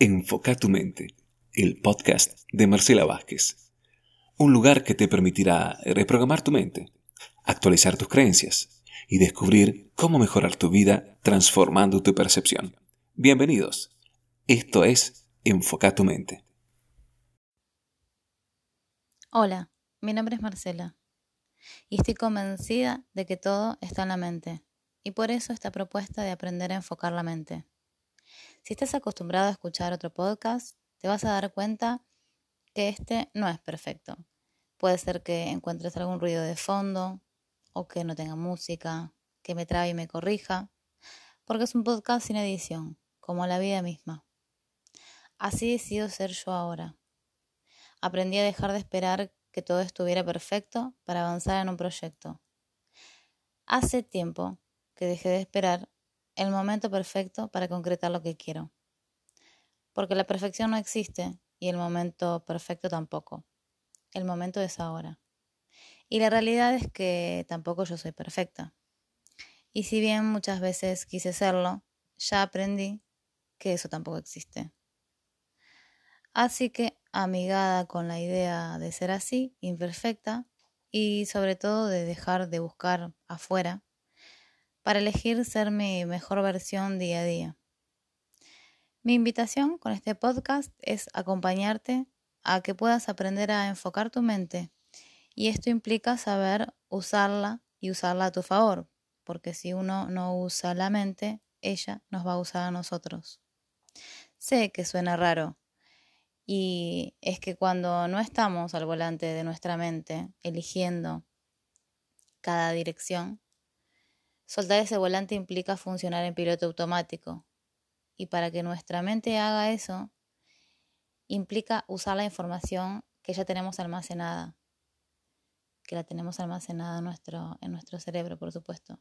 Enfoca tu mente, el podcast de Marcela Vázquez. Un lugar que te permitirá reprogramar tu mente, actualizar tus creencias y descubrir cómo mejorar tu vida transformando tu percepción. Bienvenidos. Esto es Enfoca tu mente. Hola, mi nombre es Marcela y estoy convencida de que todo está en la mente y por eso esta propuesta de aprender a enfocar la mente. Si estás acostumbrado a escuchar otro podcast, te vas a dar cuenta que este no es perfecto. Puede ser que encuentres algún ruido de fondo o que no tenga música, que me trabe y me corrija, porque es un podcast sin edición, como la vida misma. Así decido ser yo ahora. Aprendí a dejar de esperar que todo estuviera perfecto para avanzar en un proyecto. Hace tiempo que dejé de esperar el momento perfecto para concretar lo que quiero. Porque la perfección no existe y el momento perfecto tampoco. El momento es ahora. Y la realidad es que tampoco yo soy perfecta. Y si bien muchas veces quise serlo, ya aprendí que eso tampoco existe. Así que, amigada con la idea de ser así, imperfecta, y sobre todo de dejar de buscar afuera para elegir ser mi mejor versión día a día. Mi invitación con este podcast es acompañarte a que puedas aprender a enfocar tu mente y esto implica saber usarla y usarla a tu favor, porque si uno no usa la mente, ella nos va a usar a nosotros. Sé que suena raro y es que cuando no estamos al volante de nuestra mente eligiendo cada dirección, Soltar ese volante implica funcionar en piloto automático. Y para que nuestra mente haga eso, implica usar la información que ya tenemos almacenada. Que la tenemos almacenada en nuestro, en nuestro cerebro, por supuesto.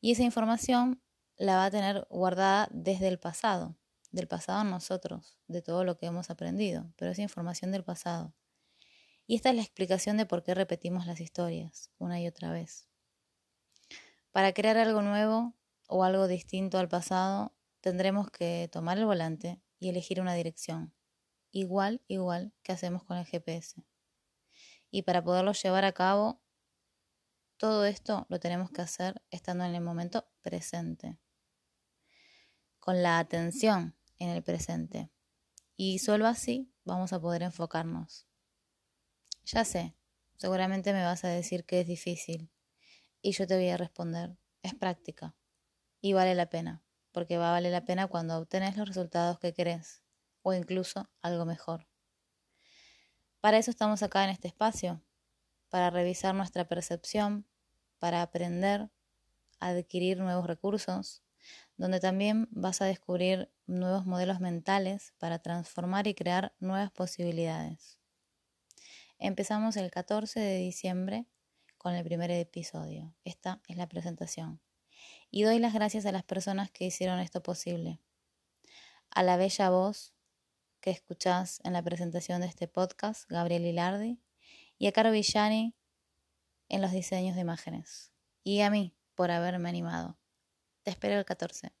Y esa información la va a tener guardada desde el pasado, del pasado nosotros, de todo lo que hemos aprendido, pero es información del pasado. Y esta es la explicación de por qué repetimos las historias una y otra vez. Para crear algo nuevo o algo distinto al pasado, tendremos que tomar el volante y elegir una dirección, igual, igual que hacemos con el GPS. Y para poderlo llevar a cabo, todo esto lo tenemos que hacer estando en el momento presente, con la atención en el presente. Y solo así vamos a poder enfocarnos. Ya sé, seguramente me vas a decir que es difícil, y yo te voy a responder, es práctica y vale la pena, porque va a valer la pena cuando obtenés los resultados que querés o incluso algo mejor. Para eso estamos acá en este espacio, para revisar nuestra percepción, para aprender, adquirir nuevos recursos, donde también vas a descubrir nuevos modelos mentales para transformar y crear nuevas posibilidades. Empezamos el 14 de diciembre con el primer episodio. Esta es la presentación. Y doy las gracias a las personas que hicieron esto posible. A la bella voz que escuchás en la presentación de este podcast, Gabriel Hilardi, y a Caro Villani en los diseños de imágenes. Y a mí por haberme animado. Te espero el 14.